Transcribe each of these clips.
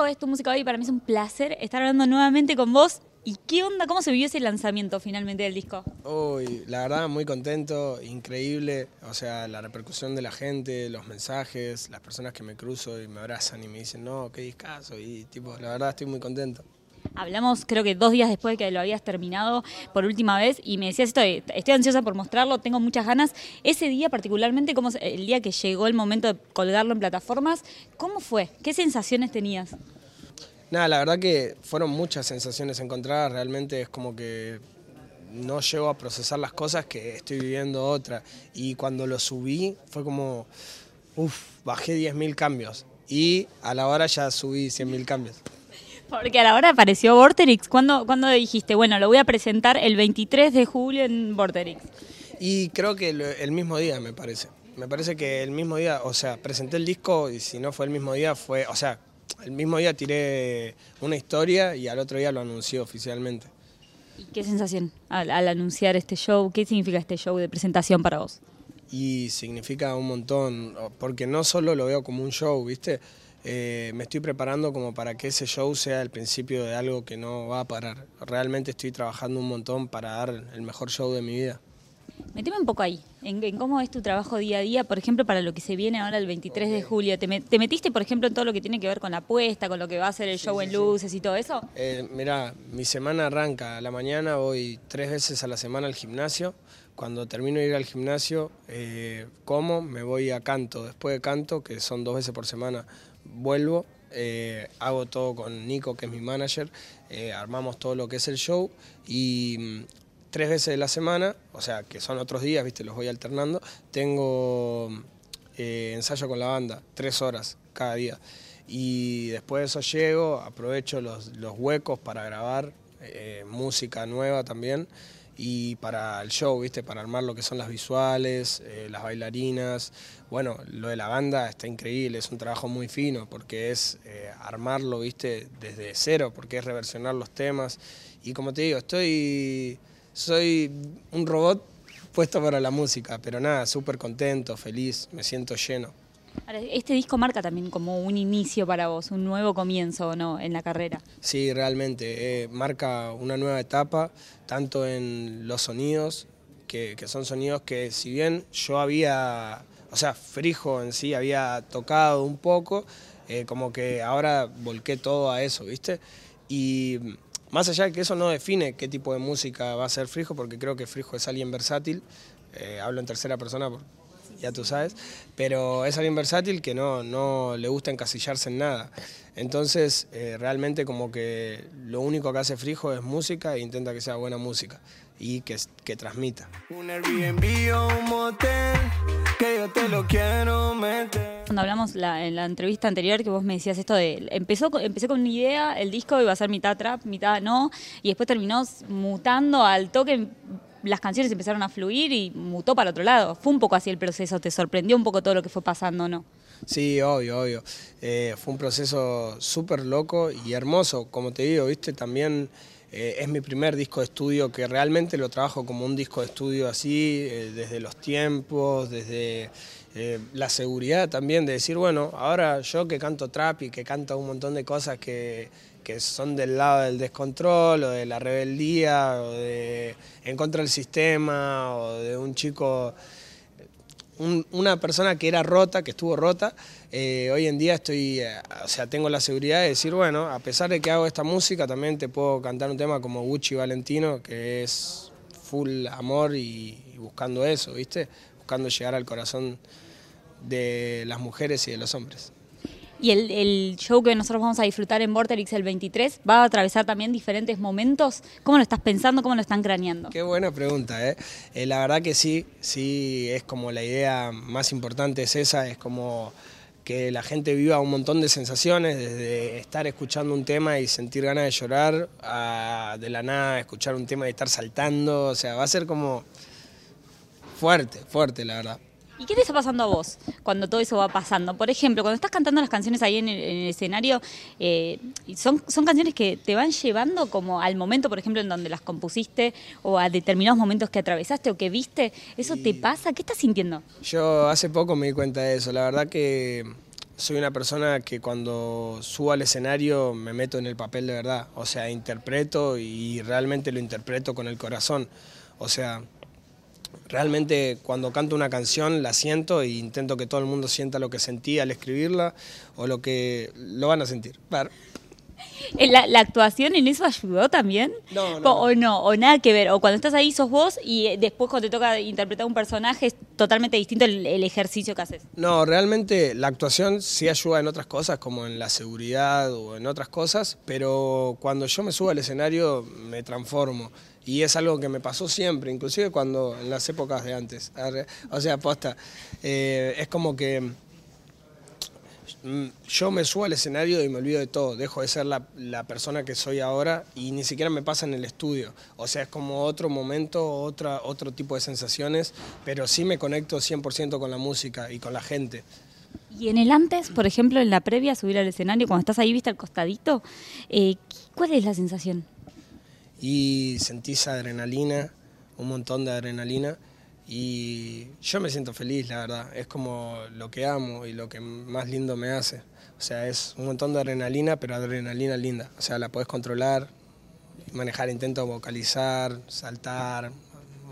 Alejo es tu música hoy. Para mí es un placer estar hablando nuevamente con vos. ¿Y qué onda? ¿Cómo se vivió ese lanzamiento finalmente del disco? Uy, la verdad, muy contento, increíble. O sea, la repercusión de la gente, los mensajes, las personas que me cruzo y me abrazan y me dicen, no, qué discazo. Y tipo, la verdad, estoy muy contento. Hablamos creo que dos días después de que lo habías terminado por última vez y me decías esto, estoy ansiosa por mostrarlo, tengo muchas ganas. Ese día particularmente, como el día que llegó el momento de colgarlo en plataformas, ¿cómo fue? ¿Qué sensaciones tenías? Nada, la verdad que fueron muchas sensaciones encontradas, realmente es como que no llego a procesar las cosas que estoy viviendo otra. Y cuando lo subí fue como, uff, bajé 10.000 cambios y a la hora ya subí 100.000 cambios. Porque a la hora apareció Vorterix. ¿Cuándo, dijiste, bueno, lo voy a presentar el 23 de julio en Vorterix? Y creo que el mismo día, me parece. Me parece que el mismo día, o sea, presenté el disco y si no fue el mismo día, fue, o sea, el mismo día tiré una historia y al otro día lo anuncié oficialmente. ¿Y qué sensación al, al anunciar este show? ¿Qué significa este show de presentación para vos? Y significa un montón, porque no solo lo veo como un show, ¿viste? Eh, me estoy preparando como para que ese show sea el principio de algo que no va a parar. Realmente estoy trabajando un montón para dar el mejor show de mi vida. Meteme un poco ahí, en, cómo es tu trabajo día a día, por ejemplo, para lo que se viene ahora el 23 de julio. ¿Te, metiste, por ejemplo, en todo lo que tiene que ver con la apuesta, con lo que va a ser el show en luces y todo eso? Eh, mirá, mi semana arranca a la mañana, voy tres veces a la semana al gimnasio. Cuando termino de ir al gimnasio, eh, como, me voy a canto. Después de canto, que son dos veces por semana, vuelvo, eh, hago todo con Nico, que es mi manager, eh, armamos todo lo que es el show y mm, tres veces de la semana, o sea, que son otros días, viste, los voy alternando, tengo eh, ensayo con la banda, tres horas cada día. Y después de eso llego, aprovecho los, los huecos para grabar música nueva también y para el show, ¿viste? Para armar lo que son las visuales, eh, las bailarinas. Bueno, lo de la banda está increíble, es un trabajo muy fino porque es eh, armarlo, ¿viste? Desde cero, porque es reversionar los temas. Y como te digo, estoy. Soy un robot puesto para la música, pero nada, súper contento, feliz, me siento lleno. Este disco marca también como un inicio para vos, un nuevo comienzo ¿no? en la carrera. Sí, realmente, eh, marca una nueva etapa, tanto en los sonidos, que, son sonidos que si bien yo había, o sea, Frijo en sí había tocado un poco, eh, como que ahora volqué todo a eso, ¿viste? Y más allá de que eso no define qué tipo de música va a ser Frijo, porque creo que Frijo es alguien versátil, eh, hablo en tercera persona ya tú sabes, pero es alguien versátil que no, no le gusta encasillarse en nada. Entonces, eh, realmente como que lo único que hace Frijo es música e intenta que sea buena música y que, que transmita. Un Airbnb o un motel, que yo te lo quiero meter. Cuando hablamos en la entrevista anterior que vos me decías esto de, empezó, empecé con una idea, el disco iba a ser mitad trap, mitad no, y después terminó mutando al toque las canciones empezaron a fluir y mutó para otro lado. Fue un poco así el proceso, ¿te sorprendió un poco todo lo que fue pasando no? Sí, obvio, obvio. Eh, fue un proceso súper loco y hermoso, como te digo, viste, también eh, es mi primer disco de estudio que realmente lo trabajo como un disco de estudio así, eh, desde los tiempos, desde la seguridad también de decir, bueno, ahora yo que canto trap y que canto un montón de cosas que que son del lado del descontrol o de la rebeldía o de en contra del sistema o de un chico, una persona que era rota, que estuvo rota, eh, hoy en día estoy, eh, o sea, tengo la seguridad de decir, bueno, a pesar de que hago esta música, también te puedo cantar un tema como Gucci Valentino, que es full amor y, y buscando eso, ¿viste? Buscando llegar al corazón de las mujeres y de los hombres. Y el, show que nosotros vamos a disfrutar en Vorterix el 23 va a atravesar también diferentes momentos. ¿Cómo lo estás pensando? ¿Cómo lo están craneando? Qué buena pregunta, ¿eh? ¿eh? la verdad que sí, sí, es como la idea más importante es esa, es como que la gente viva un montón de sensaciones, desde estar escuchando un tema y sentir ganas de llorar, a de la nada escuchar un tema y estar saltando, o sea, va a ser como fuerte, fuerte, la verdad. ¿Y qué te está pasando a vos cuando todo eso va pasando? Por ejemplo, cuando estás cantando las canciones ahí en el, escenario, eh, son, son canciones que te van llevando como al momento, por ejemplo, en donde las compusiste o a determinados momentos que atravesaste o que viste. ¿Eso te pasa? ¿Qué estás sintiendo? Yo hace poco me di cuenta de eso. La verdad que soy una persona que cuando subo al escenario me meto en el papel de verdad, o sea, interpreto y realmente lo interpreto con el corazón, o sea, realmente cuando canto una canción la siento e intento que todo el mundo sienta lo que sentí al escribirla o lo que lo van a sentir. Eh, ¿La, actuación en eso ayudó también? No, no. O, no, o nada que ver. O cuando estás ahí sos vos y eh, después cuando te toca interpretar un personaje es totalmente distinto el, ejercicio que haces. No, realmente la actuación sí ayuda en otras cosas, como en la seguridad o en otras cosas, pero cuando yo me subo al escenario me transformo. Y es algo que me pasó siempre, inclusive cuando en las épocas de antes. O sea, posta, eh, es como que mm, yo me subo al escenario y me olvido de todo, dejo de ser la, persona que soy ahora y ni siquiera me pasa en el estudio. O sea, es como otro momento, otra, otro tipo de sensaciones, pero sí me conecto 100% con la música y con la gente. Y en el antes, por ejemplo, en la previa, subir al escenario, cuando estás ahí, viste al costadito, eh, ¿cuál es la sensación? Y sentís adrenalina, un montón de adrenalina y yo me siento feliz, la verdad. Es como lo que amo y lo que más lindo me hace. O sea, es un montón de adrenalina, pero adrenalina linda. O sea, la podés controlar, manejar, intento vocalizar, saltar,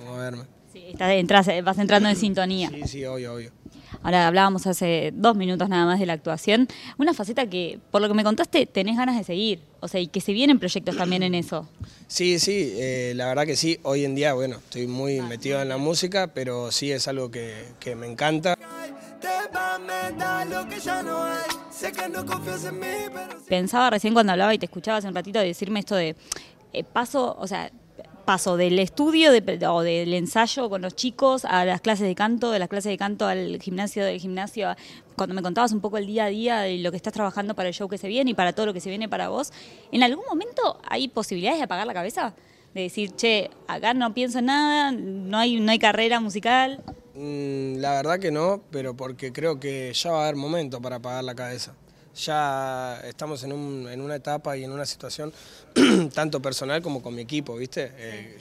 moverme. Sí, estás, vas entrando en sintonía. Sí, sí, obvio, obvio. Ahora hablábamos hace dos minutos nada más de la actuación, una faceta que, por lo que me contaste, tenés ganas de seguir, o sea, y que se vienen proyectos también en eso. Sí, sí, eh, la verdad que sí, hoy en día, bueno, estoy muy metido en la música, pero sí es algo que, me encanta. Pensaba recién cuando hablaba y te escuchaba hace un ratito decirme esto de eh, paso, o sea, paso del estudio o del ensayo con los chicos a las clases de canto, de las clases de canto al gimnasio, del gimnasio, cuando me contabas un poco el día a día de lo que estás trabajando para el show que se viene y para todo lo que se viene para vos, ¿en algún momento hay posibilidades de apagar la cabeza? De decir, che, acá no pienso en nada, no hay, no hay carrera musical. Mm, la verdad que no, pero porque creo que ya va a haber momento para apagar la cabeza ya estamos en, un, en, una etapa y en una situación tanto personal como con mi equipo, ¿viste? Eh,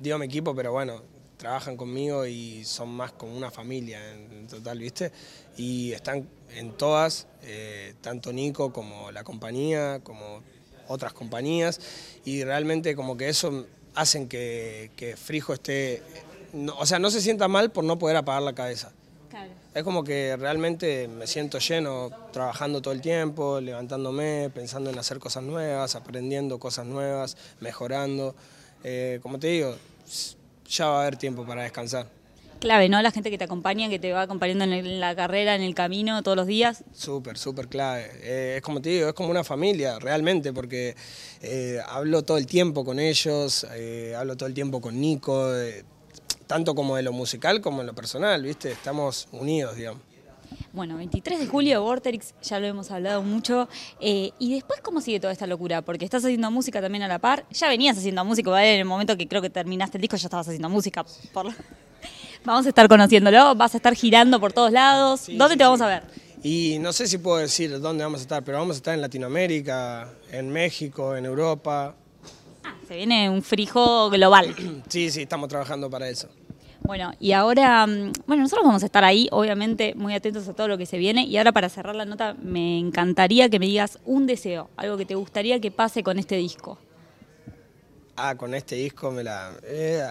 digo mi equipo, pero bueno, trabajan conmigo y son más como una familia en, total, ¿viste? Y están en todas, eh, tanto Nico como la compañía, como otras compañías, y realmente como que eso hacen que, que Frijo esté, o sea, no se sienta mal por no poder apagar la cabeza. Es como que realmente me siento lleno trabajando todo el tiempo, levantándome, pensando en hacer cosas nuevas, aprendiendo cosas nuevas, mejorando. Eh, como te digo, ya va a haber tiempo para descansar. Clave, ¿no? La gente que te acompaña, que te va acompañando en la carrera, en el camino, todos los días. Súper, súper clave. Eh, es como te digo, es como una familia, realmente, porque eh, hablo todo el tiempo con ellos, hablo todo el tiempo con Nico tanto como de lo musical como en lo personal, ¿viste? Estamos unidos, digamos. Bueno, 23 de julio, Vorterix, ya lo hemos hablado mucho. Eh, ¿Y después cómo sigue toda esta locura? Porque estás haciendo música también a la par. Ya venías haciendo música, ¿vale? En el momento que creo que terminaste el disco ya estabas haciendo música. Vamos a estar conociéndolo, vas a estar girando por todos lados. ¿Dónde te vamos a ver? Y no sé si puedo decir dónde vamos a estar, pero vamos a estar en Latinoamérica, en México, en Europa, se viene un frijo global. Sí, sí, estamos trabajando para eso. Bueno, y ahora, mm, bueno, nosotros vamos a estar ahí, obviamente, muy atentos a todo lo que se viene. Y ahora para cerrar la nota, me encantaría que me digas un deseo, algo que te gustaría que pase con este disco. Ah, con este disco me la... Eh,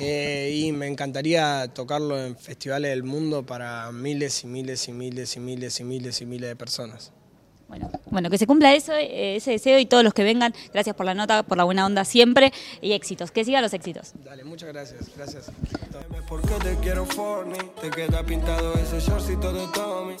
eh, y me encantaría tocarlo en festivales del mundo para miles y miles y miles y miles y miles y miles de personas. Bueno, bueno, que se cumpla eso, ese deseo y todos los que vengan, gracias por la nota, por la buena onda siempre y éxitos. Que sigan los éxitos. Dale, muchas gracias, gracias. te quiero te queda pintado ese shortcito de Tommy.